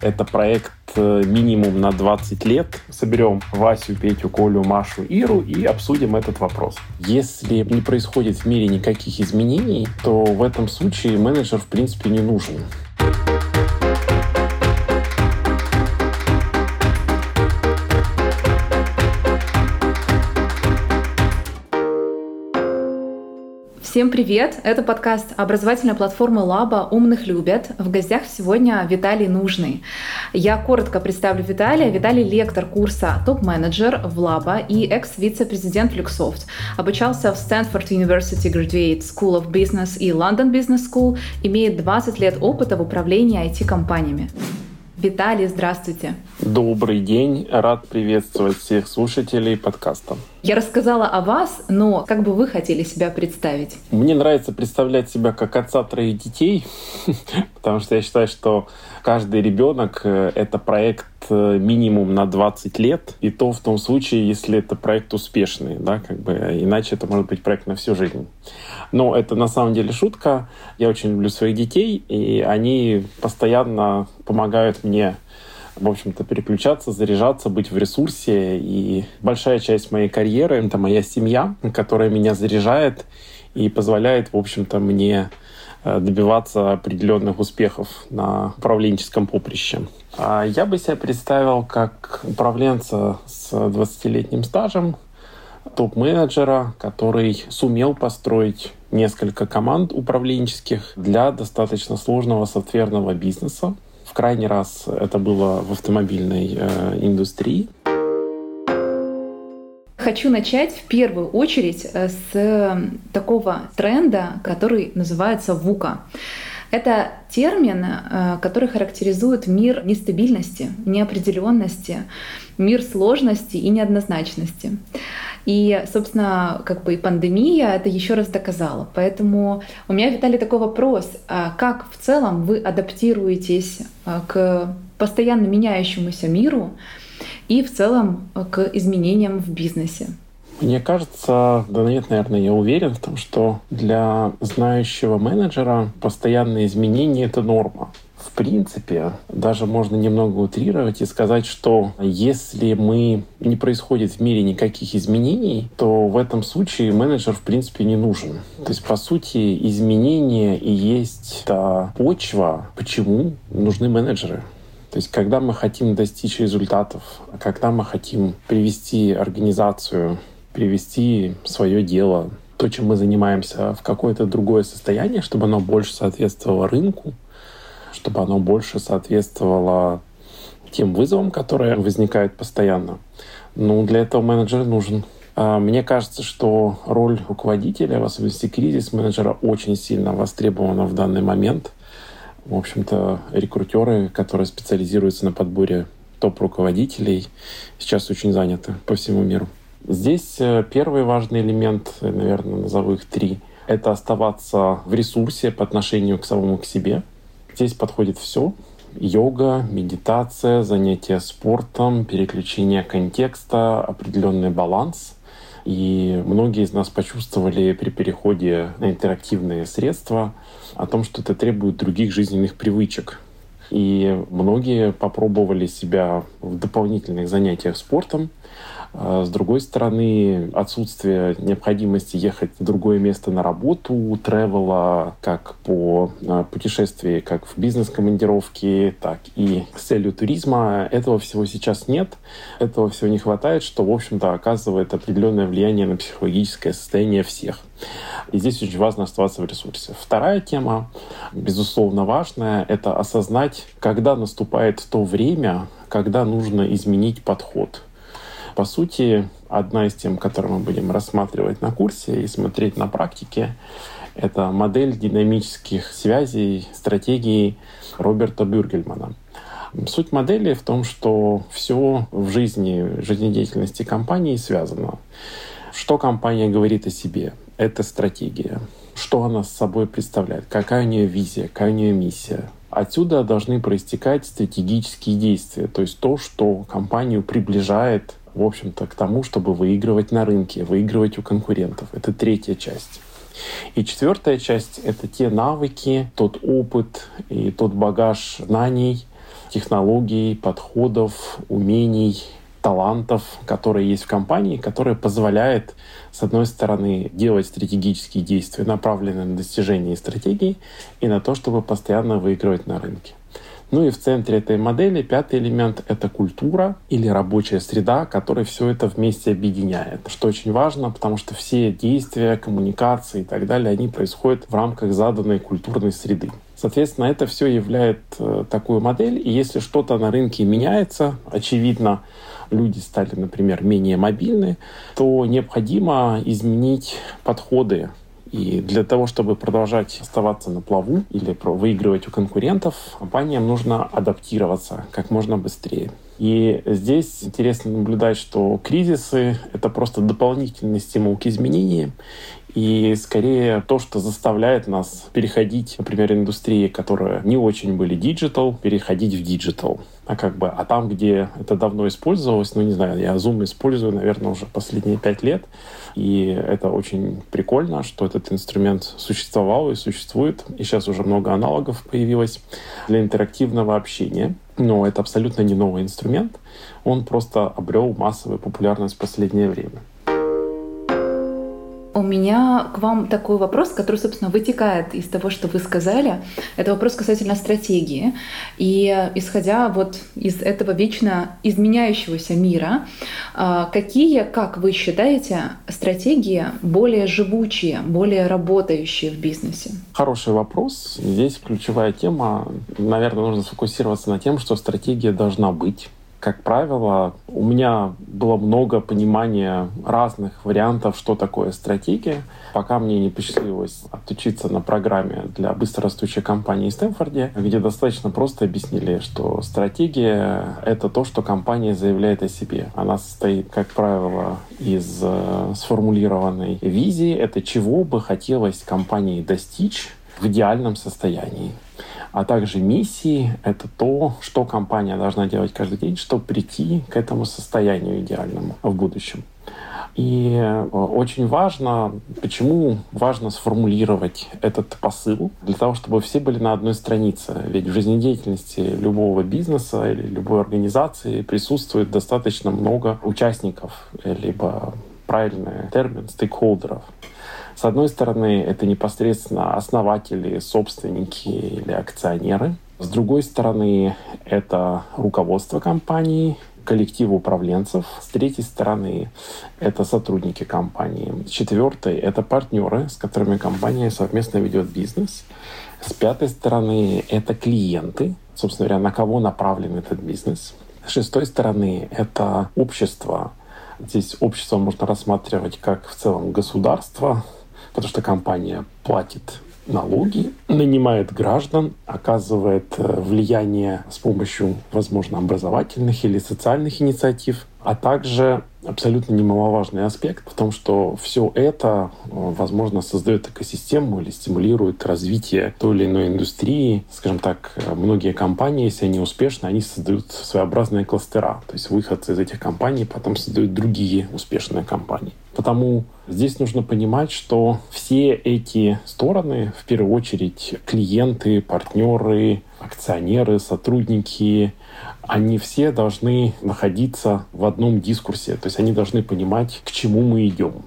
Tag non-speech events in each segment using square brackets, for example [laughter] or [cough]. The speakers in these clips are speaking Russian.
Это проект э, минимум на 20 лет. Соберем Васю, Петю, Колю, Машу, Иру и обсудим этот вопрос. Если не происходит в мире никаких изменений, то в этом случае менеджер в принципе не нужен. Всем привет! Это подкаст образовательной платформы Лаба «Умных любят». В гостях сегодня Виталий Нужный. Я коротко представлю Виталия. Виталий — лектор курса «Топ-менеджер» в Лаба и экс-вице-президент Люксофт. Обучался в Stanford University Graduate School of Business и London Business School. Имеет 20 лет опыта в управлении IT-компаниями. Виталий, здравствуйте. Добрый день. Рад приветствовать всех слушателей подкаста. Я рассказала о вас, но как бы вы хотели себя представить? Мне нравится представлять себя как отца троих детей, [laughs] потому что я считаю, что каждый ребенок э, — это проект минимум на 20 лет, и то в том случае, если это проект успешный, да, как бы, иначе это может быть проект на всю жизнь. Но это на самом деле шутка. Я очень люблю своих детей, и они постоянно помогают мне в общем-то, переключаться, заряжаться, быть в ресурсе. И большая часть моей карьеры — это моя семья, которая меня заряжает и позволяет, в общем-то, мне э, добиваться определенных успехов на управленческом поприще. А я бы себя представил как управленца с 20-летним стажем, топ-менеджера, который сумел построить несколько команд управленческих для достаточно сложного софтверного бизнеса. В крайний раз это было в автомобильной э, индустрии. Хочу начать в первую очередь э, с такого тренда, который называется ВУКа. Это термин, э, который характеризует мир нестабильности, неопределенности, мир сложности и неоднозначности. И, собственно, как бы и пандемия это еще раз доказала. Поэтому у меня, Виталий, такой вопрос. А как в целом вы адаптируетесь к постоянно меняющемуся миру и в целом к изменениям в бизнесе? Мне кажется, да нет, наверное, я уверен в том, что для знающего менеджера постоянные изменения — это норма в принципе, даже можно немного утрировать и сказать, что если мы не происходит в мире никаких изменений, то в этом случае менеджер в принципе не нужен. То есть, по сути, изменения и есть та почва, почему нужны менеджеры. То есть, когда мы хотим достичь результатов, когда мы хотим привести организацию, привести свое дело, то, чем мы занимаемся, в какое-то другое состояние, чтобы оно больше соответствовало рынку, чтобы оно больше соответствовало тем вызовам, которые возникают постоянно. Ну, для этого менеджер нужен. А, мне кажется, что роль руководителя, в особенности кризис-менеджера, очень сильно востребована в данный момент. В общем-то, рекрутеры, которые специализируются на подборе топ-руководителей, сейчас очень заняты по всему миру. Здесь э, первый важный элемент, наверное, назову их три, это оставаться в ресурсе по отношению к самому к себе — Здесь подходит все. Йога, медитация, занятия спортом, переключение контекста, определенный баланс. И многие из нас почувствовали при переходе на интерактивные средства о том, что это требует других жизненных привычек. И многие попробовали себя в дополнительных занятиях спортом, с другой стороны, отсутствие необходимости ехать в другое место на работу, тревела как по а, путешествии, как в бизнес-командировке, так и с целью туризма. Этого всего сейчас нет. Этого всего не хватает, что, в общем-то, оказывает определенное влияние на психологическое состояние всех. И здесь очень важно оставаться в ресурсе. Вторая тема, безусловно, важная, это осознать, когда наступает то время, когда нужно изменить подход – по сути, одна из тем, которую мы будем рассматривать на курсе и смотреть на практике, это модель динамических связей, стратегии Роберта Бюргельмана. Суть модели в том, что все в жизни, жизнедеятельности компании связано. Что компания говорит о себе? Это стратегия. Что она с собой представляет? Какая у нее визия? Какая у нее миссия? Отсюда должны проистекать стратегические действия, то есть то, что компанию приближает в общем-то, к тому, чтобы выигрывать на рынке, выигрывать у конкурентов. Это третья часть. И четвертая часть — это те навыки, тот опыт и тот багаж знаний, технологий, подходов, умений, талантов, которые есть в компании, которые позволяет, с одной стороны, делать стратегические действия, направленные на достижение стратегии, и на то, чтобы постоянно выигрывать на рынке. Ну и в центре этой модели пятый элемент — это культура или рабочая среда, которая все это вместе объединяет. Что очень важно, потому что все действия, коммуникации и так далее, они происходят в рамках заданной культурной среды. Соответственно, это все являет э, такую модель. И если что-то на рынке меняется, очевидно, люди стали, например, менее мобильны, то необходимо изменить подходы и для того, чтобы продолжать оставаться на плаву или выигрывать у конкурентов, компаниям нужно адаптироваться как можно быстрее. И здесь интересно наблюдать, что кризисы — это просто дополнительный стимул к изменениям, и скорее то, что заставляет нас переходить, например, индустрии, которые не очень были диджитал, переходить в диджитал. А как бы, а там, где это давно использовалось, ну не знаю, я Zoom использую, наверное, уже последние пять лет, и это очень прикольно, что этот инструмент существовал и существует, и сейчас уже много аналогов появилось для интерактивного общения. Но это абсолютно не новый инструмент, он просто обрел массовую популярность в последнее время. У меня к вам такой вопрос, который, собственно, вытекает из того, что вы сказали. Это вопрос касательно стратегии. И исходя вот из этого вечно изменяющегося мира, а, какие, как вы считаете, стратегии более живучие, более работающие в бизнесе? Хороший вопрос. Здесь ключевая тема. Наверное, нужно сфокусироваться на тем, что стратегия должна быть как правило, у меня было много понимания разных вариантов, что такое стратегия, пока мне не посчастливилось отучиться на программе для быстрорастущей компании в Стэнфорде, где достаточно просто объяснили, что стратегия — это то, что компания заявляет о себе. Она состоит, как правило, из э, сформулированной визии, это чего бы хотелось компании достичь в идеальном состоянии а также миссии — это то, что компания должна делать каждый день, чтобы прийти к этому состоянию идеальному в будущем. И э, очень важно, почему важно сформулировать этот посыл, для того, чтобы все были на одной странице. Ведь в жизнедеятельности любого бизнеса или любой организации присутствует достаточно много участников, либо правильный термин, стейкхолдеров. С одной стороны, это непосредственно основатели, собственники или акционеры. С другой стороны, это руководство компании, коллектив управленцев. С третьей стороны, это сотрудники компании. С четвертой, это партнеры, с которыми компания совместно ведет бизнес. С пятой стороны, это клиенты, собственно говоря, на кого направлен этот бизнес. С шестой стороны, это общество. Здесь общество можно рассматривать как в целом государство, потому что компания платит налоги, нанимает граждан, оказывает э, влияние с помощью, возможно, образовательных или социальных инициатив, а также абсолютно немаловажный аспект в том, что все это, э, возможно, создает экосистему или стимулирует развитие той или иной индустрии. Скажем так, многие компании, если они успешны, они создают своеобразные кластера. То есть выходцы из этих компаний потом создают другие успешные компании. Потому здесь нужно понимать, что все эти стороны, в первую очередь клиенты, партнеры, акционеры, сотрудники, они все должны находиться в одном дискурсе, то есть они должны понимать, к чему мы идем.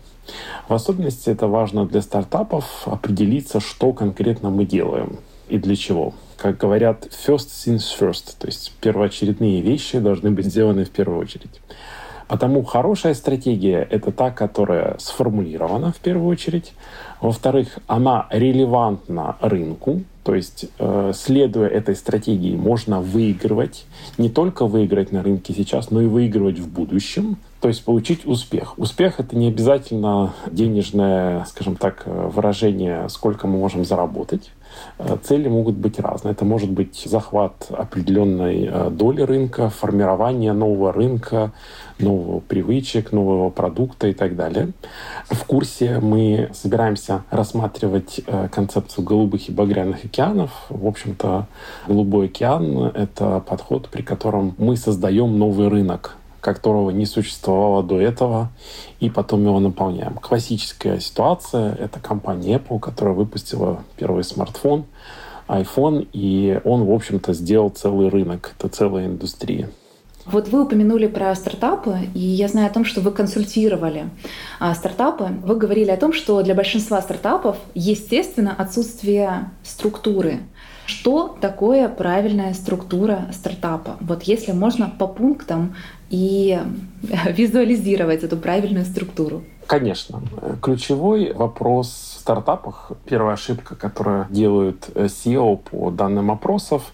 В особенности это важно для стартапов определиться, что конкретно мы делаем и для чего. Как говорят, first things first, то есть первоочередные вещи должны быть сделаны в первую очередь. Потому хорошая стратегия — это та, которая сформулирована в первую очередь. Во-вторых, она релевантна рынку, то есть, э, следуя этой стратегии, можно выигрывать, не только выиграть на рынке сейчас, но и выигрывать в будущем, то есть получить успех. Успех — это не обязательно денежное, скажем так, выражение, сколько мы можем заработать. Э, цели могут быть разные. Это может быть захват определенной э, доли рынка, формирование нового рынка, нового привычек, нового продукта и так далее. В курсе мы собираемся рассматривать э, концепцию голубых и багряных океанов. В общем-то, голубой океан — это подход, при котором мы создаем новый рынок которого не существовало до этого, и потом его наполняем. Классическая ситуация — это компания Apple, которая выпустила первый смартфон, iPhone, и он, в общем-то, сделал целый рынок, это целая индустрия. Вот вы упомянули про стартапы, и я знаю о том, что вы консультировали а, стартапы. Вы говорили о том, что для большинства стартапов, естественно, отсутствие структуры. Что такое правильная структура стартапа? Вот если можно по пунктам и [laughs] визуализировать эту правильную структуру. Конечно. Ключевой вопрос в стартапах, первая ошибка, которую делают SEO по данным опросов,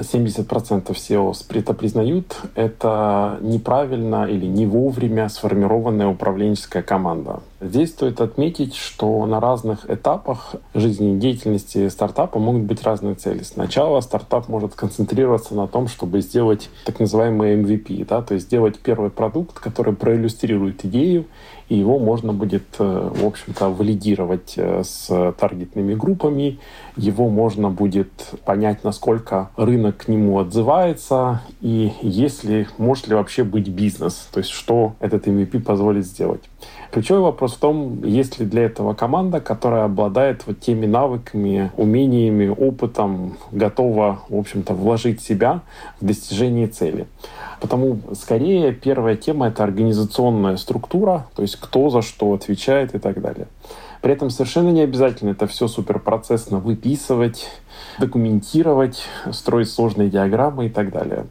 70% SEO это признают, это неправильно или не вовремя сформированная управленческая команда. Здесь стоит отметить, что на разных этапах жизнедеятельности стартапа могут быть разные цели. Сначала стартап может концентрироваться на том, чтобы сделать так называемый MVP, да, то есть сделать первый продукт, который проиллюстрирует идею, и его можно будет, э, в общем-то, валидировать э, с таргетными группами, его можно будет понять, насколько рынок к нему отзывается, и если, может ли вообще быть бизнес, то есть что этот MVP позволит сделать. Ключевой вопрос в том, есть ли для этого команда, которая обладает вот теми навыками, умениями, опытом, готова, в общем-то, вложить себя в достижение цели. Потому скорее первая тема — это организационная структура, то есть кто за что отвечает и так далее. При этом совершенно не обязательно это все суперпроцессно выписывать, документировать, строить сложные диаграммы и так далее.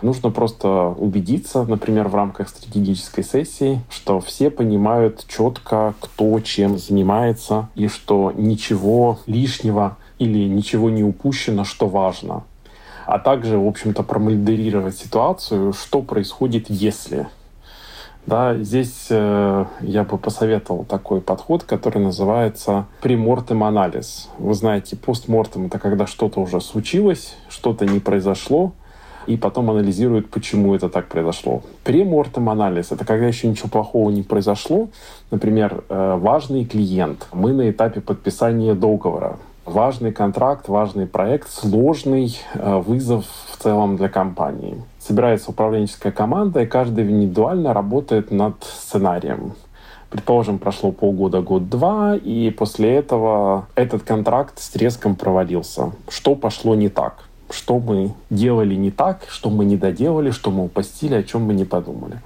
Нужно просто убедиться, например, в рамках стратегической сессии, что все понимают четко, кто чем занимается, и что ничего лишнего или ничего не упущено, что важно. А также, в общем-то, промодерировать ситуацию, что происходит, если. Да, здесь э, я бы посоветовал такой подход, который называется премортем анализ. Вы знаете, постмортем — это когда что-то уже случилось, что-то не произошло, и потом анализирует, почему это так произошло. Премортем анализ — это когда еще ничего плохого не произошло. Например, э, важный клиент. Мы на этапе подписания договора. Важный контракт, важный проект, сложный э, вызов в целом для компании. Собирается управленческая команда, и каждый индивидуально работает над сценарием. Предположим, прошло полгода, год-два, и после этого этот контракт с треском провалился. Что пошло не так? Что мы делали не так, что мы не доделали, что мы упустили, о чем мы не подумали.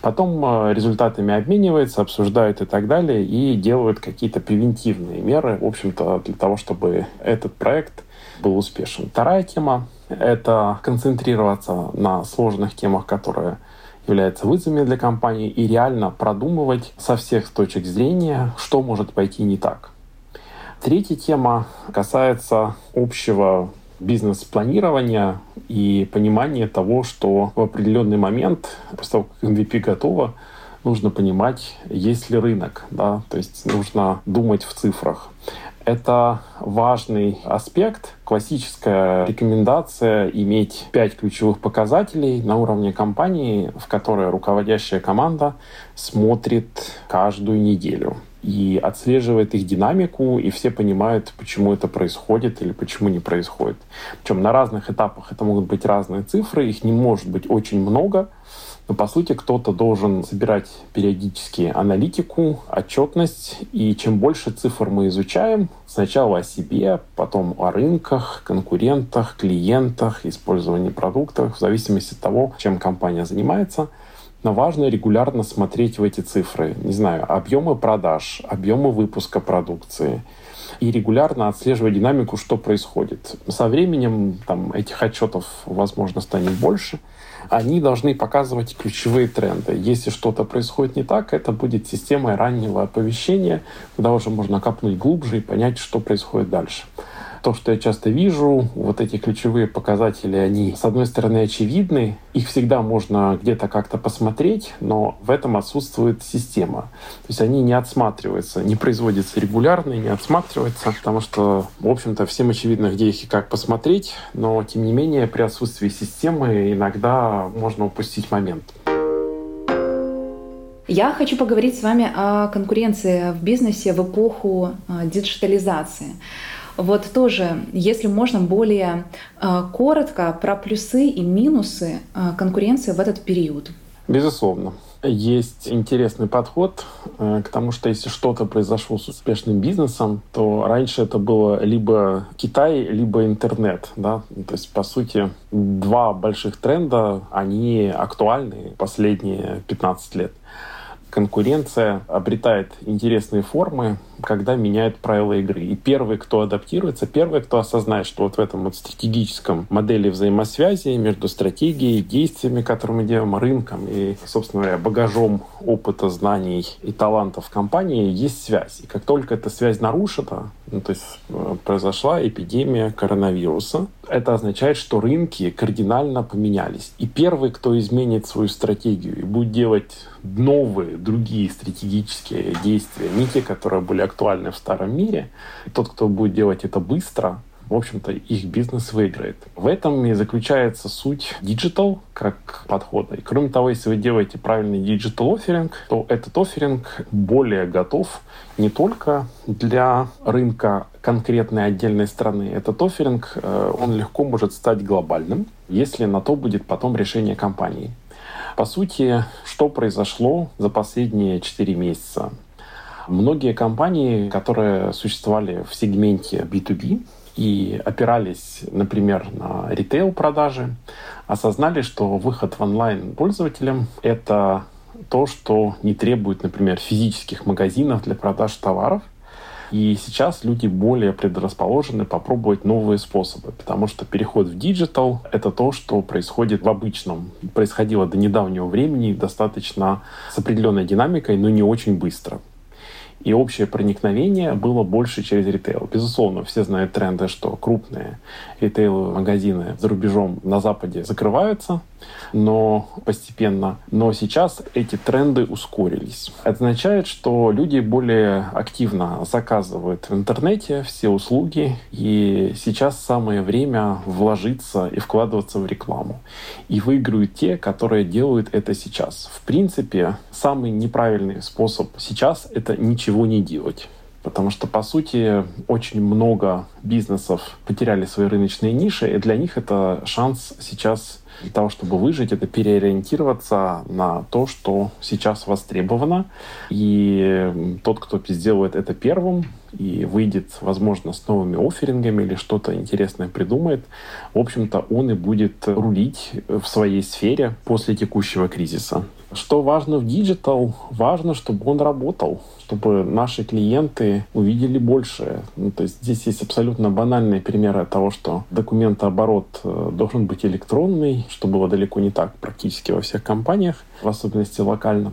Потом э, результатами обмениваются, обсуждают и так далее, и делают какие-то превентивные меры, в общем-то, для того, чтобы этот проект был успешен. Вторая тема — это концентрироваться на сложных темах, которые являются вызовами для компании, и реально продумывать со всех точек зрения, что может пойти не так. Третья тема касается общего бизнес-планирования и понимания того, что в определенный момент, после того, как MVP готово, нужно понимать, есть ли рынок, да, то есть нужно думать в цифрах. Это важный аспект. Классическая рекомендация иметь пять ключевых показателей на уровне компании, в которой руководящая команда смотрит каждую неделю и отслеживает их динамику, и все понимают, почему это происходит или почему не происходит. Причем на разных этапах это могут быть разные цифры, их не может быть очень много, но по сути кто-то должен собирать периодически аналитику, отчетность, и чем больше цифр мы изучаем, сначала о себе, потом о рынках, конкурентах, клиентах, использовании продуктов, в зависимости от того, чем компания занимается – но важно регулярно смотреть в эти цифры. Не знаю, объемы продаж, объемы выпуска продукции. И регулярно отслеживать динамику, что происходит. Со временем там, этих отчетов, возможно, станет больше. Они должны показывать ключевые тренды. Если что-то происходит не так, это будет системой раннего оповещения, куда уже можно копнуть глубже и понять, что происходит дальше то, что я часто вижу, вот эти ключевые показатели, они, с одной стороны, очевидны, их всегда можно где-то как-то посмотреть, но в этом отсутствует система. То есть они не отсматриваются, не производятся регулярно, не отсматриваются, потому что, в общем-то, всем очевидно, где их и как посмотреть, но, тем не менее, при отсутствии системы иногда можно упустить момент. Я хочу поговорить с вами о конкуренции в бизнесе в эпоху а, диджитализации. Вот тоже, если можно более э, коротко про плюсы и минусы э, конкуренции в этот период. Безусловно. Есть интересный подход э, к тому, что если что-то произошло с успешным бизнесом, то раньше это было либо Китай, либо интернет. Да? То есть, по сути, два больших тренда, они актуальны последние 15 лет конкуренция обретает интересные формы, когда меняют правила игры. И первый, кто адаптируется, первый, кто осознает, что вот в этом вот стратегическом модели взаимосвязи между стратегией, действиями, которые мы делаем, рынком и, собственно говоря, багажом опыта, знаний и талантов компании есть связь. И как только эта связь нарушена, ну, то есть э, произошла эпидемия коронавируса, это означает, что рынки кардинально поменялись. И первый, кто изменит свою стратегию и будет делать новые, другие стратегические действия, не те, которые были актуальны в старом мире, тот, кто будет делать это быстро, в общем-то, их бизнес выиграет. В этом и заключается суть digital как подхода. И кроме того, если вы делаете правильный digital offering, то этот offering более готов не только для рынка конкретной отдельной страны. Этот offering, э, он легко может стать глобальным, если на то будет потом решение компании. По сути, что произошло за последние 4 месяца? Многие компании, которые существовали в сегменте B2B, и опирались, например, на ритейл-продажи, осознали, что выход в онлайн пользователям — это то, что не требует, например, физических магазинов для продаж товаров. И сейчас люди более предрасположены попробовать новые способы, потому что переход в digital — это то, что происходит в обычном. Происходило до недавнего времени достаточно с определенной динамикой, но не очень быстро и общее проникновение было больше через ритейл. Безусловно, все знают тренды, что крупные ритейл-магазины за рубежом на Западе закрываются, но постепенно. Но сейчас эти тренды ускорились. Это означает, что люди более активно заказывают в интернете все услуги, и сейчас самое время вложиться и вкладываться в рекламу. И выиграют те, которые делают это сейчас. В принципе, самый неправильный способ сейчас — это ничего не делать. Потому что, по сути, очень много бизнесов потеряли свои рыночные ниши, и для них это шанс сейчас для того, чтобы выжить, это переориентироваться на то, что сейчас востребовано. И тот, кто сделает это первым и выйдет, возможно, с новыми офферингами или что-то интересное придумает, в общем-то, он и будет рулить в своей сфере после текущего кризиса. Что важно в digital? Важно, чтобы он работал, чтобы наши клиенты увидели большее. Ну, то есть здесь есть абсолютно банальные примеры того, что документооборот э, должен быть электронный, что было далеко не так практически во всех компаниях, в особенности локально,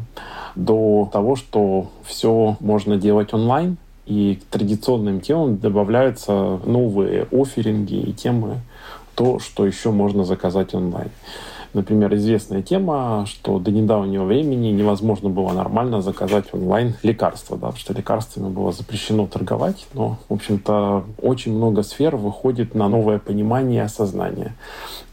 до того, что все можно делать онлайн, и к традиционным темам добавляются новые offering и и темы, то, что еще можно заказать онлайн. Например, известная тема, что до недавнего времени невозможно было нормально заказать онлайн лекарства, да, потому что лекарствами было запрещено торговать, но, в общем-то, очень много сфер выходит на новое понимание и осознание.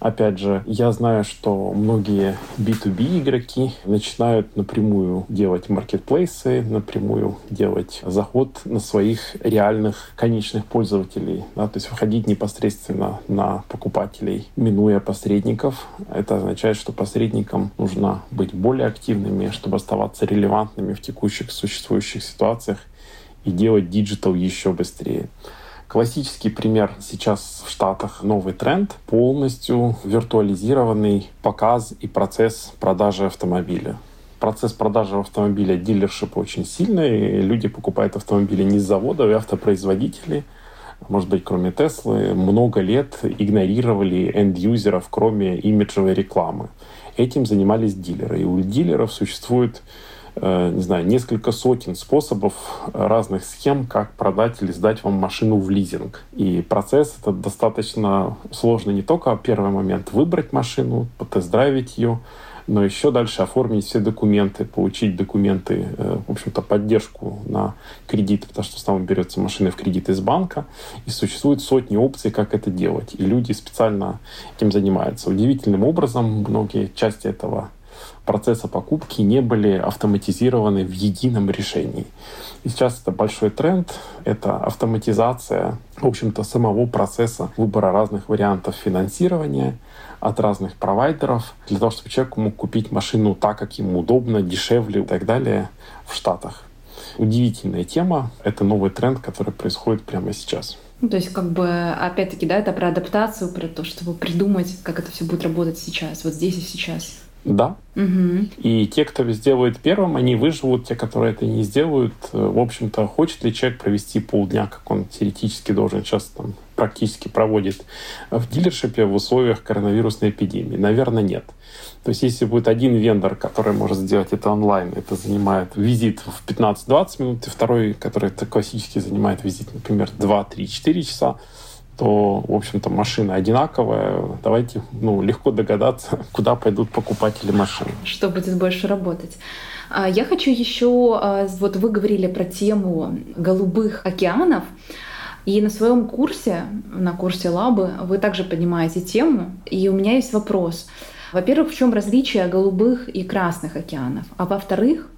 Опять же, я знаю, что многие B2B игроки начинают напрямую делать маркетплейсы, напрямую делать заход на своих реальных конечных пользователей, да, то есть выходить непосредственно на покупателей, минуя посредников. Это означает, что посредникам нужно быть более активными, чтобы оставаться релевантными в текущих существующих ситуациях и делать digital еще быстрее. Классический пример сейчас в Штатах новый тренд — полностью виртуализированный показ и процесс продажи автомобиля процесс продажи автомобиля dealership очень сильный. Люди покупают автомобили не с завода, и автопроизводители может быть, кроме Теслы, много лет игнорировали end-user ов, кроме имиджевой рекламы. Этим занимались дилеры. И у дилеров существует э, не знаю, несколько сотен способов разных схем, как продать или сдать вам машину в лизинг. И процесс этот достаточно сложный не только первый момент выбрать машину, потест-драйвить ее, но еще дальше оформить все документы, получить документы, э, в общем-то, поддержку на кредит, потому что там берется машина в кредит из банка, и существует сотни опций, как это делать. И люди специально этим занимаются. Удивительным образом многие части этого процесса покупки не были автоматизированы в едином решении. И сейчас это большой тренд, это автоматизация, в общем-то, самого процесса выбора разных вариантов финансирования, от разных провайдеров для того, чтобы человек мог купить машину так, как ему удобно, дешевле и так далее в Штатах. Удивительная тема. Это новый тренд, который происходит прямо сейчас. Ну, то есть, как бы, опять-таки, да, это про адаптацию, про то, чтобы придумать, как это все будет работать сейчас, вот здесь и сейчас. Да. Угу. И те, кто сделает первым, они выживут. Те, которые это не сделают, э, в общем-то, хочет ли человек провести полдня, как он теоретически должен сейчас там практически проводит в дилершипе в условиях коронавирусной эпидемии? Наверное, нет. То есть если будет один вендор, который может сделать это онлайн, это занимает визит в 15-20 минут, и второй, который это классически занимает визит, например, 2, 3, 4 часа, то, в общем-то, машина одинаковая. Давайте ну, легко догадаться, [laughs] куда пойдут покупатели машин. Что будет больше работать. А, я хочу еще, а, вот вы говорили про тему голубых океанов, и на своем курсе, на курсе Лабы, вы также поднимаете тему. И у меня есть вопрос. Во-первых, в чем различие голубых и красных океанов? А во-вторых,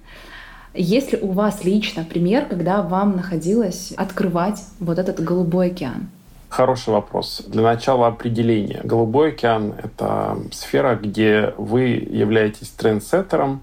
есть ли у вас лично пример, когда вам находилось открывать вот этот голубой океан? Хороший вопрос. Для начала определение. Голубой океан — это сфера, где вы являетесь трендсеттером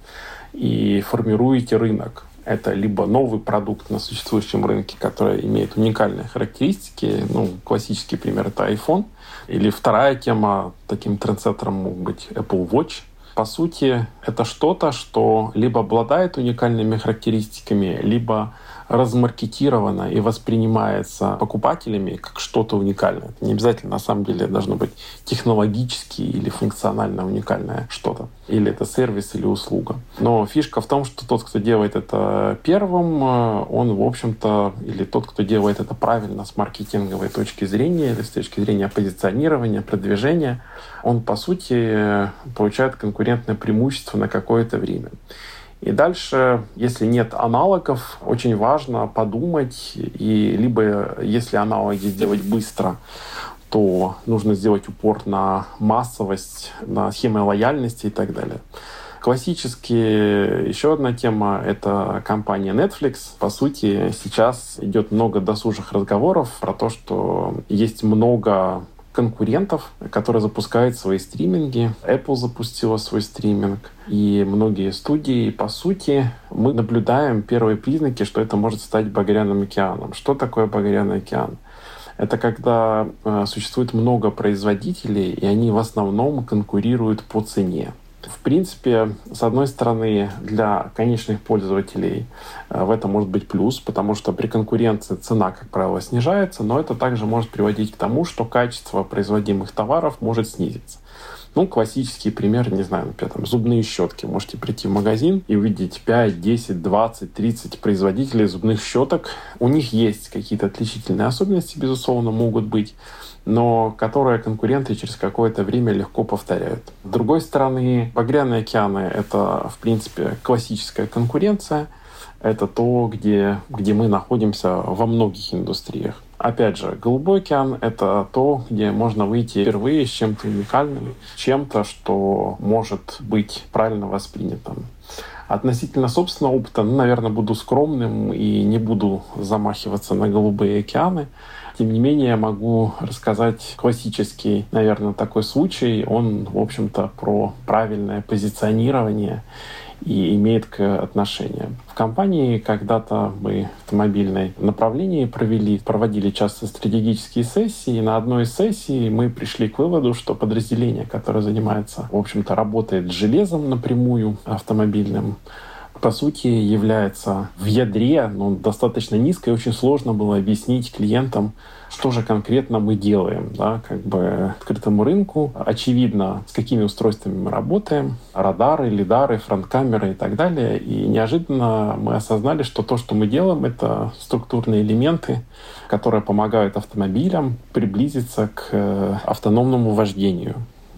и формируете рынок. Это либо новый продукт на существующем рынке, который имеет уникальные характеристики. Ну, классический пример — это iPhone. Или вторая тема, таким трендсеттером мог быть Apple Watch. По сути, это что-то, что либо обладает уникальными характеристиками, либо размаркетировано и воспринимается покупателями как что-то уникальное. Это не обязательно на самом деле должно быть технологически или функционально уникальное что-то. Или это сервис или услуга. Но фишка в том, что тот, кто делает это первым, э, он, в общем-то, или тот, кто делает это правильно с маркетинговой точки зрения, или с точки зрения позиционирования, продвижения, он, по сути, получает конкурентное преимущество на какое-то время. И дальше, если нет аналогов, очень важно подумать, и либо если аналоги сделать быстро, то нужно сделать упор на массовость, на схемы лояльности и так далее. Классически еще одна тема — это компания Netflix. По сути, сейчас идет много досужих разговоров про то, что есть много конкурентов, которые запускают свои стриминги. Apple запустила свой стриминг. И многие студии, по сути, мы наблюдаем первые признаки, что это может стать багряным океаном. Что такое багряный океан? Это когда э, существует много производителей, и они в основном конкурируют по цене. В принципе, с одной стороны, для конечных пользователей э, в этом может быть плюс, потому что при конкуренции цена, как правило, снижается, но это также может приводить к тому, что качество производимых товаров может снизиться. Ну, классический пример, не знаю, например, там, зубные щетки. Можете прийти в магазин и увидеть 5, 10, 20, 30 производителей зубных щеток. У них есть какие-то отличительные особенности, безусловно, могут быть но которые конкуренты через какое-то время легко повторяют. С другой стороны, багряные океаны — это, в принципе, классическая конкуренция. Это то, где, где мы находимся во многих индустриях. Опять же, Голубой океан — это то, где можно выйти впервые с чем-то уникальным, чем-то, что может быть правильно воспринятым. Относительно собственного опыта, ну, наверное, буду скромным и не буду замахиваться на голубые океаны. Тем не менее, я могу рассказать классический, наверное, такой случай. Он, в общем-то, про правильное позиционирование и имеет к отношение. В компании когда-то мы в автомобильной направлении провели, проводили часто стратегические сессии, и на одной из сессий мы пришли к выводу, что подразделение, которое занимается, в общем-то, работает с железом напрямую автомобильным, по сути, является в ядре ну, достаточно низко, и очень сложно было объяснить клиентам, что же конкретно мы делаем, да, как бы открытому рынку. Очевидно, с какими устройствами мы работаем, радары, лидары, фронткамеры и так далее. И неожиданно мы осознали, что то, что мы делаем, это структурные элементы, которые помогают автомобилям приблизиться к э, автономному вождению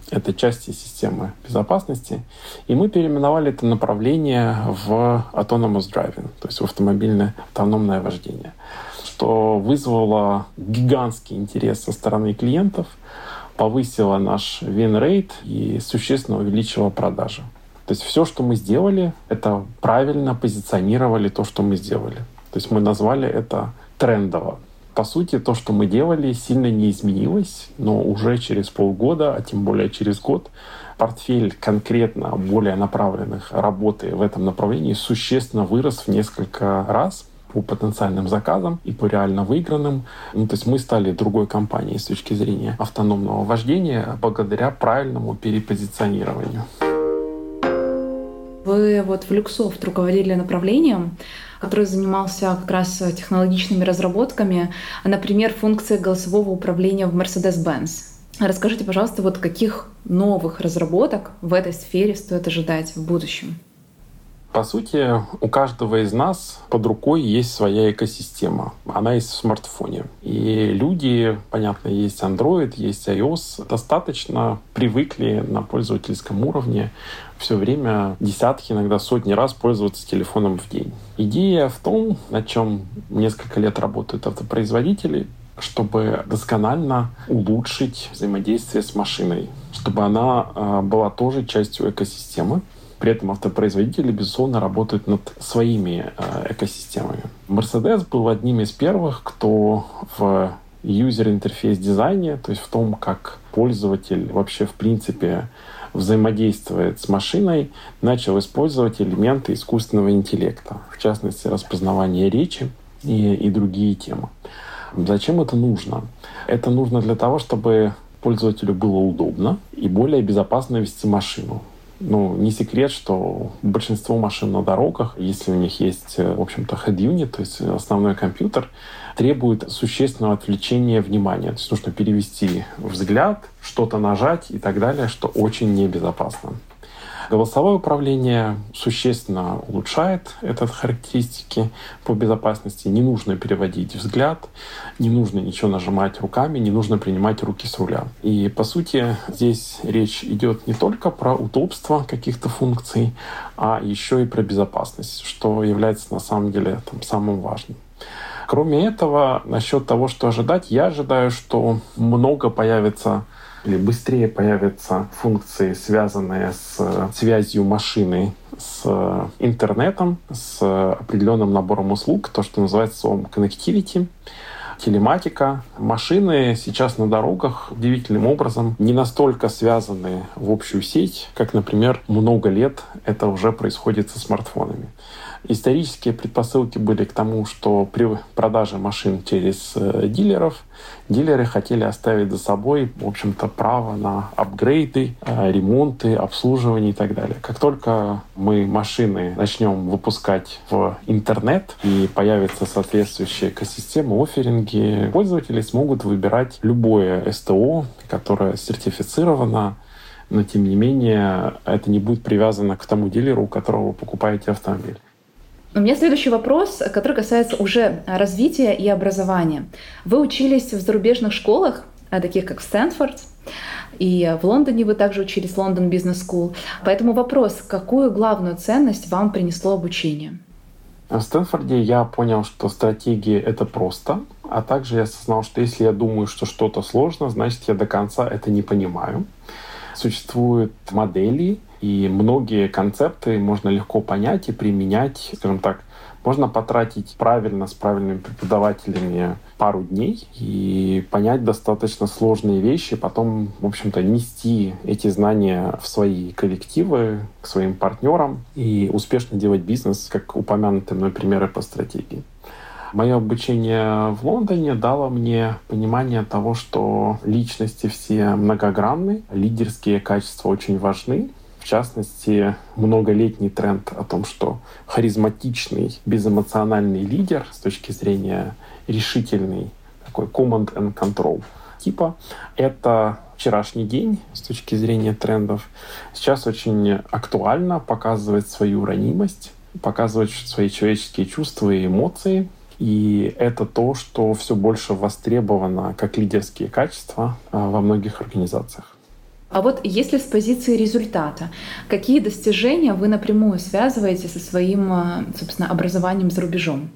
этой части системы безопасности. И мы переименовали это направление в Autonomous Driving, то есть в автомобильное автономное вождение, что вызвало гигантский интерес со стороны клиентов, повысило наш win rate и существенно увеличило продажи. То есть все, что мы сделали, это правильно позиционировали то, что мы сделали. То есть мы назвали это трендово. По сути, то, что мы делали, сильно не изменилось, но уже через полгода, а тем более через год, портфель конкретно более направленных работы в этом направлении существенно вырос в несколько раз по потенциальным заказам и по реально выигранным. Ну, то есть мы стали другой компанией с точки зрения автономного вождения благодаря правильному перепозиционированию. Вы вот в Люксофт руководили направлением, который занимался как раз технологичными разработками, например, функции голосового управления в Mercedes-Benz. Расскажите, пожалуйста, вот каких новых разработок в этой сфере стоит ожидать в будущем? По сути, у каждого из нас под рукой есть своя экосистема. Она есть в смартфоне. И люди, понятно, есть Android, есть iOS, достаточно привыкли на пользовательском уровне все время десятки, иногда сотни раз пользоваться телефоном в день. Идея в том, на чем несколько лет работают автопроизводители, чтобы досконально улучшить взаимодействие с машиной, чтобы она э, была тоже частью экосистемы. При этом автопроизводители, безусловно, работают над своими э, экосистемами. Mercedes был одним из первых, кто в юзер-интерфейс дизайне, то есть в том, как пользователь вообще в принципе взаимодействует с машиной, начал использовать элементы искусственного интеллекта, в частности, распознавание речи и, и другие темы. Зачем это нужно? Это нужно для того, чтобы пользователю было удобно и более безопасно вести машину. Ну, не секрет, что большинство машин на дорогах, если у них есть, в общем-то, head unit, то есть основной компьютер, требует существенного отвлечения внимания. То есть нужно перевести взгляд, что-то нажать и так далее, что очень небезопасно. Голосовое управление существенно улучшает этот характеристики по безопасности. Не нужно переводить взгляд, не нужно ничего нажимать руками, не нужно принимать руки с руля. И по сути здесь речь идет не только про удобство каких-то функций, а еще и про безопасность, что является на самом деле там, самым важным. Кроме этого, насчет того, что ожидать, я ожидаю, что много появится или быстрее появятся функции, связанные с связью машины с интернетом, с определенным набором услуг, то, что называется словом connectivity телематика. Машины сейчас на дорогах удивительным образом не настолько связаны в общую сеть, как, например, много лет это уже происходит со смартфонами. Исторические предпосылки были к тому, что при продаже машин через э, дилеров дилеры хотели оставить за собой, в общем-то, право на апгрейды, э, ремонты, обслуживание и так далее. Как только мы машины начнем выпускать в интернет и появится соответствующая экосистема, офферинги, пользователи смогут выбирать любое СТО, которое сертифицировано, но тем не менее это не будет привязано к тому дилеру, у которого вы покупаете автомобиль. У меня следующий вопрос, который касается уже развития и образования. Вы учились в зарубежных школах, а, таких как Стэнфорд, и в Лондоне вы также учились в Лондон Бизнес School. Поэтому вопрос, какую главную ценность вам принесло обучение? В Стэнфорде я понял, что стратегия — это просто, а также я осознал, что если я думаю, что что-то сложно, значит, я до конца это не понимаю. Существуют модели, и многие концепты можно легко понять и применять, скажем так, можно потратить правильно с правильными преподавателями пару дней и понять достаточно сложные вещи, потом, в общем-то, нести эти знания в свои коллективы, к своим партнерам и успешно делать бизнес, как упомянутые мной примеры по стратегии. Мое обучение в Лондоне дало мне понимание того, что личности все многогранны, лидерские качества очень важны, в частности, многолетний тренд о том, что харизматичный, безэмоциональный лидер с точки зрения решительный, такой command and control типа, это вчерашний день с точки зрения трендов. Сейчас очень актуально показывать свою ранимость, показывать свои человеческие чувства и эмоции. И это то, что все больше востребовано как лидерские качества а, во многих организациях. А вот если с позиции результата, какие достижения вы напрямую связываете со своим, э, собственно, образованием за рубежом?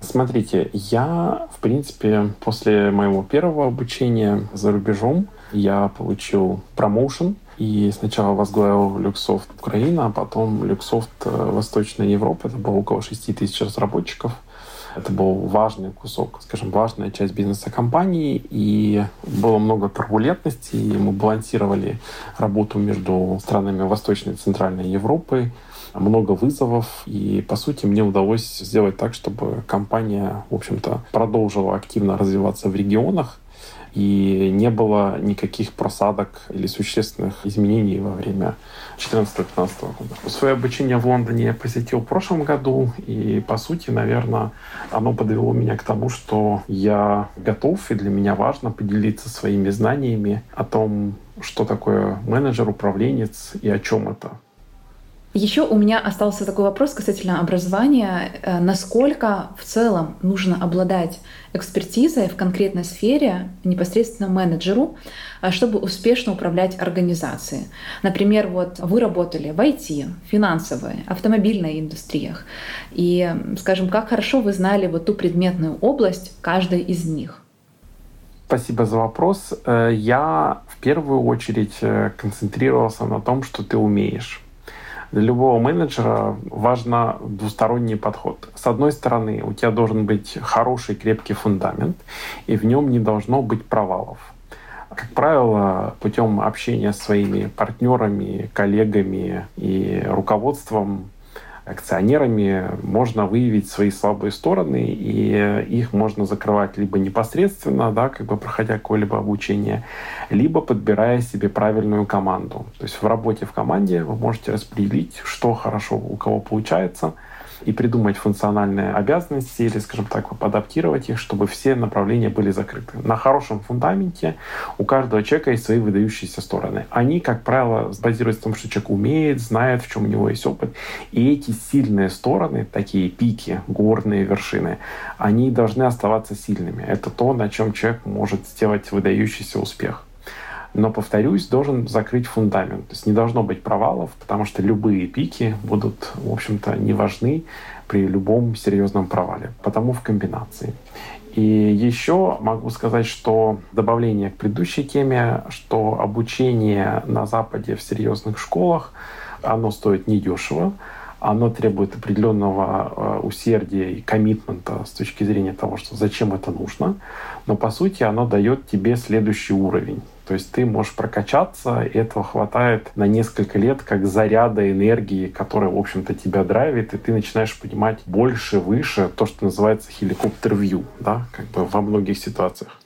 Смотрите, я, в принципе, после моего первого обучения за рубежом я получил промоушен и сначала возглавил Люксофт Украина, а потом Люксофт э, Восточная Европа. Это было около 6 тысяч разработчиков. Это был важный кусок, скажем, важная часть бизнеса компании, и было много турбулентности, и мы балансировали работу между странами Восточной и Центральной Европы, много вызовов, и, по сути, мне удалось сделать так, чтобы компания, в общем-то, продолжила активно развиваться в регионах, и не было никаких просадок или существенных изменений во время 2014-2015 года. Свое обучение в Лондоне я посетил в прошлом году, и, по сути, наверное, оно подвело меня к тому, что я готов, и для меня важно поделиться своими знаниями о том, что такое менеджер, управленец и о чем это. Еще у меня остался такой вопрос касательно образования. Э, насколько в целом нужно обладать экспертизой в конкретной сфере непосредственно менеджеру, э, чтобы успешно управлять организацией? Например, вот вы работали в IT, финансовой, автомобильной индустриях. И, скажем, как хорошо вы знали вот ту предметную область каждой из них? Спасибо за вопрос. Э, я в первую очередь концентрировался на том, что ты умеешь. Для любого менеджера важно двусторонний подход. С одной стороны, у тебя должен быть хороший, крепкий фундамент, и в нем не должно быть провалов. Как правило, путем общения с своими партнерами, коллегами и руководством акционерами можно выявить свои слабые стороны, и их можно закрывать либо непосредственно, да, как бы проходя какое-либо обучение, либо подбирая себе правильную команду. То есть в работе в команде вы можете распределить, что хорошо у кого получается – и придумать функциональные обязанности или, скажем так, адаптировать их, чтобы все направления были закрыты. На хорошем фундаменте у каждого человека есть свои выдающиеся стороны. Они, как правило, базируются на том, что человек умеет, знает, в чем у него есть опыт. И эти сильные стороны, такие пики, горные вершины, они должны оставаться сильными. Это то, на чем человек может сделать выдающийся успех но, повторюсь, должен закрыть фундамент. То есть не должно быть провалов, потому что любые пики будут, в общем-то, не важны при любом серьезном провале, потому в комбинации. И еще могу сказать, что добавление к предыдущей теме, что обучение на Западе в серьезных школах, оно стоит недешево, оно требует определенного э, усердия и коммитмента с точки зрения того, что зачем это нужно, но по сути оно дает тебе следующий уровень. То есть ты можешь прокачаться, и этого хватает на несколько лет как заряда энергии, которая, в общем-то, тебя драйвит, и ты начинаешь понимать больше, выше, то, что называется хеликоптер-вью, да, как бы во многих ситуациях.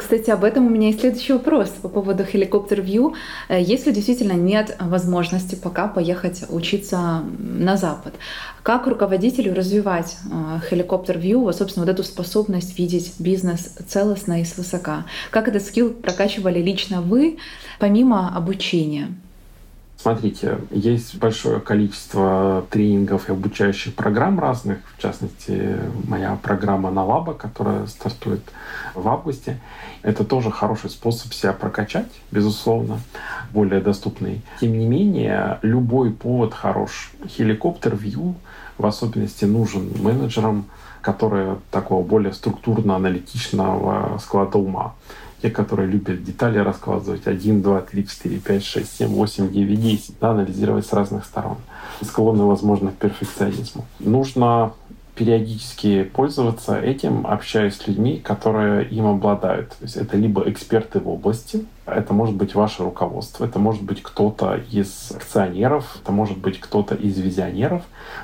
Кстати, об этом у меня есть следующий вопрос по поводу View. Э, если действительно нет возможности пока поехать учиться на Запад, как руководителю развивать э, Helicopter View, собственно, вот эту способность видеть бизнес целостно и свысока? Как этот скилл прокачивали лично вы, помимо обучения? Смотрите, есть большое количество тренингов и обучающих программ разных, в частности, моя программа на Лаба, которая стартует в августе. Это тоже хороший способ себя прокачать, безусловно, более доступный. Тем не менее, любой повод хорош. Хеликоптер View в особенности нужен менеджерам, которые такого более структурно-аналитичного склада ума те, которые любят детали раскладывать. 1, 2, 3, 4, 5, 6, 7, 8, 9, 10, да, анализировать с разных сторон, склонны, возможно, к перфекционизму. Нужно периодически пользоваться этим, общаясь с людьми, которые им обладают. То есть это либо эксперты в области, это может быть ваше руководство, это может быть кто-то из акционеров, это может быть кто-то из визионеров,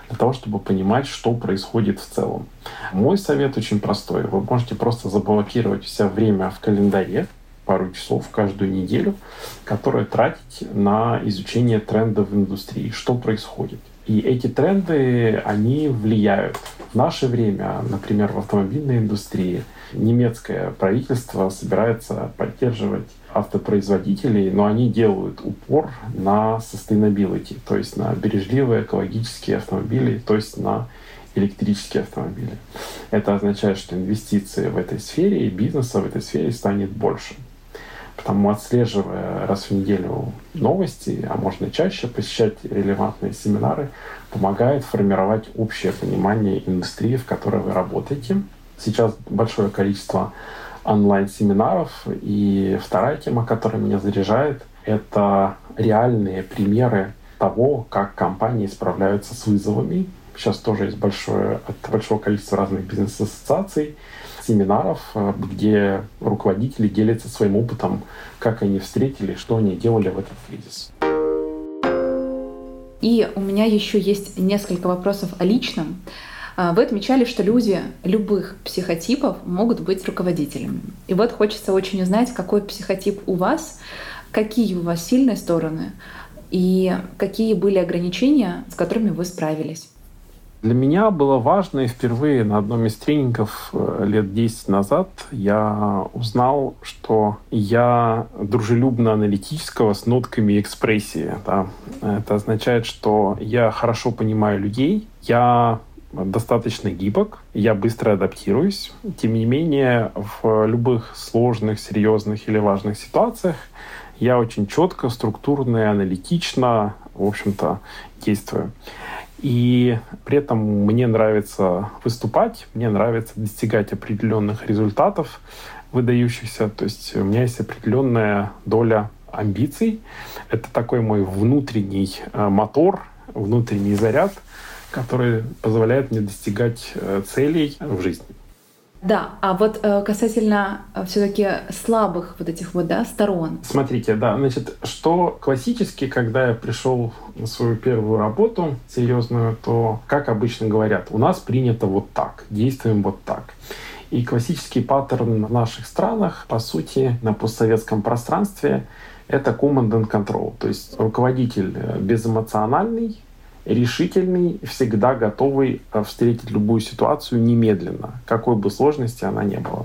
для того, чтобы понимать, что происходит в целом. Мой совет очень простой. Вы можете просто заблокировать все время в календаре, пару часов каждую неделю, которые тратить на изучение трендов в индустрии, что происходит. И эти тренды, они влияют. В наше время, например, в автомобильной индустрии, немецкое правительство собирается поддерживать автопроизводителей, но они делают упор на sustainability, то есть на бережливые экологические автомобили, то есть на электрические автомобили. Это означает, что инвестиции в этой сфере и бизнеса в этой сфере станет больше. Потому отслеживая раз в неделю новости, а можно чаще посещать релевантные семинары, помогает формировать общее понимание индустрии, в которой вы работаете. Сейчас большое количество онлайн-семинаров. И вторая тема, которая меня заряжает, это реальные примеры того, как компании справляются с вызовами Сейчас тоже есть большое, от большого количества разных бизнес-ассоциаций, семинаров, э, где руководители делятся своим опытом, как они встретили, что они делали в этот кризис. И у меня еще есть несколько вопросов о личном. А, вы отмечали, что люди любых психотипов могут быть руководителями. И вот хочется очень узнать, какой психотип у вас, какие у вас сильные стороны и какие были ограничения, с которыми вы справились. Для меня было важно, и впервые на одном из тренингов э, лет 10 назад я узнал, что я дружелюбно-аналитического с нотками экспрессии. Да. Это означает, что я хорошо понимаю людей, я достаточно гибок, я быстро адаптируюсь. Тем не менее, в любых сложных, серьезных или важных ситуациях я очень четко, структурно и аналитично, в общем-то, действую. И при этом мне нравится выступать, мне нравится достигать определенных результатов, выдающихся. То есть у меня есть определенная доля амбиций. Это такой мой внутренний э, мотор, внутренний заряд, который позволяет мне достигать э, целей в жизни. Да, а вот э, касательно э, все-таки слабых вот этих вот да, сторон. Смотрите, да, значит, что классически, когда я пришел на свою первую работу серьезную, то, как обычно говорят, у нас принято вот так, действуем вот так. И классический паттерн в наших странах, по сути, на постсоветском пространстве, это command and control. То есть руководитель э, безэмоциональный, решительный, всегда готовый э, встретить любую ситуацию немедленно, какой бы сложности она ни была.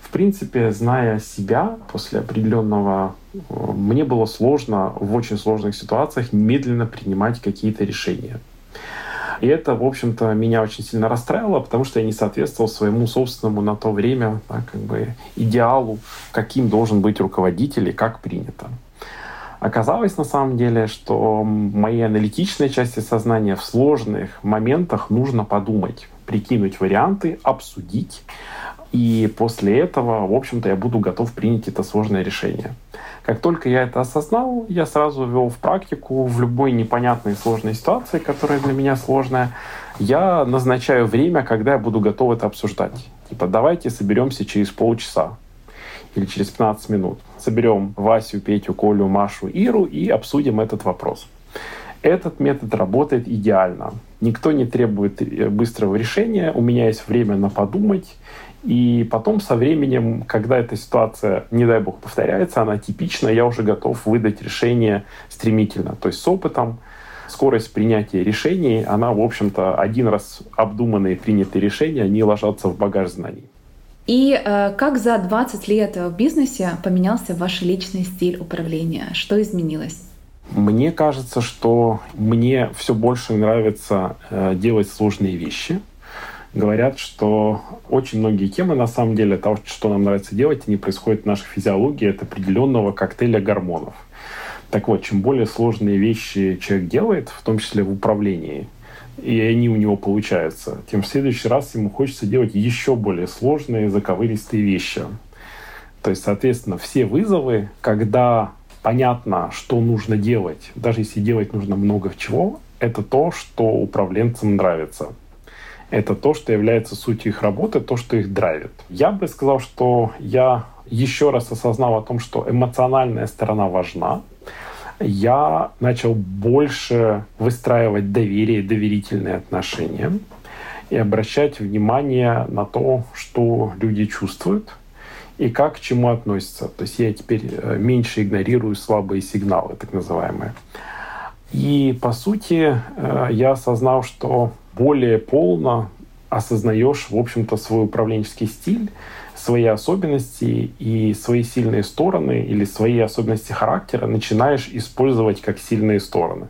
В принципе, зная себя после определенного, э, мне было сложно в очень сложных ситуациях немедленно принимать какие-то решения. И это, в общем-то, меня очень сильно расстраивало, потому что я не соответствовал своему собственному на то время да, как бы идеалу, каким должен быть руководитель и как принято. Оказалось на самом деле, что моей аналитичной части сознания в сложных моментах нужно подумать, прикинуть варианты, обсудить. И после этого, в общем-то, я буду готов принять это сложное решение. Как только я это осознал, я сразу ввел в практику в любой непонятной сложной ситуации, которая для меня сложная, я назначаю время, когда я буду готов это обсуждать. Типа, давайте соберемся через полчаса или через 15 минут. Соберем Васю, Петю, Колю, Машу, Иру и обсудим этот вопрос. Этот метод работает идеально. Никто не требует э, быстрого решения. У меня есть время на подумать. И потом со временем, когда эта ситуация, не дай бог, повторяется, она типична, я уже готов выдать решение стремительно. То есть с опытом скорость принятия решений, она, в общем-то, один раз обдуманные принятые решения, они ложатся в багаж знаний. И э, как за 20 лет в бизнесе поменялся ваш личный стиль управления? Что изменилось? Мне кажется, что мне все больше нравится э, делать сложные вещи. Говорят, что очень многие темы, на самом деле, того, что нам нравится делать, они происходят в нашей физиологии от определенного коктейля гормонов. Так вот, чем более сложные вещи человек делает, в том числе в управлении, и они у него получаются, тем в следующий раз ему хочется делать еще более сложные, заковыристые вещи. То есть, соответственно, все вызовы, когда понятно, что нужно делать, даже если делать нужно много чего, это то, что управленцам нравится. Это то, что является сутью их работы, то, что их драйвит. Я бы сказал, что я еще раз осознал о том, что эмоциональная сторона важна, я начал больше выстраивать доверие, доверительные отношения и обращать внимание на то, что люди чувствуют и как к чему относятся. То есть я теперь э, меньше игнорирую слабые сигналы, так называемые. И по сути э, я осознал, что более полно осознаешь, в общем-то, свой управленческий стиль, свои особенности и свои сильные стороны или свои особенности характера начинаешь использовать как сильные стороны.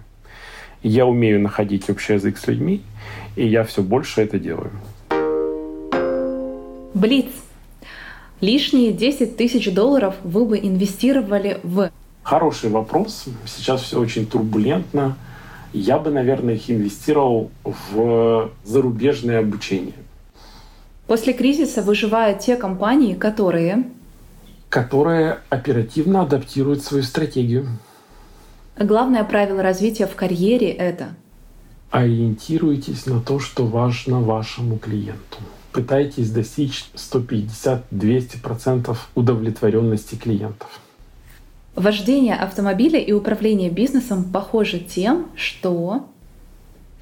Я умею находить общий язык с людьми, и я все больше это делаю. Блиц. Лишние 10 тысяч долларов вы бы инвестировали в... Хороший вопрос. Сейчас все очень турбулентно. Я бы, наверное, их инвестировал в зарубежное обучение. После кризиса выживают те компании, которые... Которые оперативно адаптируют свою стратегию. Главное правило развития в карьере — это... Ориентируйтесь на то, что важно вашему клиенту. Пытайтесь достичь 150-200% удовлетворенности клиентов. Вождение автомобиля и управление бизнесом похожи тем, что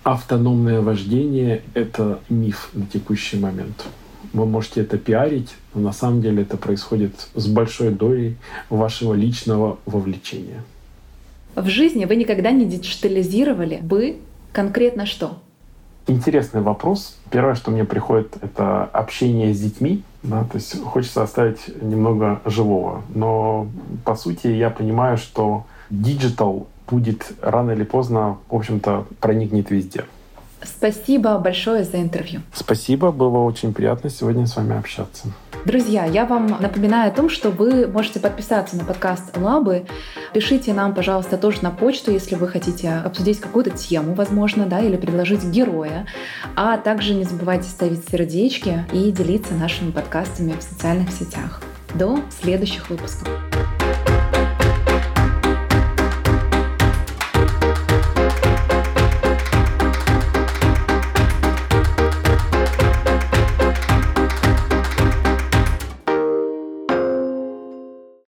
автономное вождение — это миф на текущий момент. Вы можете это пиарить, но на самом деле это происходит с большой долей вашего личного вовлечения. В жизни вы никогда не диджитализировали бы конкретно что? Интересный вопрос. Первое, что мне приходит, это общение с детьми. Да, то есть хочется оставить немного живого. Но по сути я понимаю, что digital будет рано или поздно, в общем-то, проникнет везде. Спасибо большое за интервью. Спасибо, было очень приятно сегодня с вами общаться. Друзья, я вам напоминаю о том, что вы можете подписаться на подкаст Лабы. Пишите нам, пожалуйста, тоже на почту, если вы хотите обсудить какую-то тему, возможно, да, или предложить героя. А также не забывайте ставить сердечки и делиться нашими подкастами в социальных сетях. До следующих выпусков.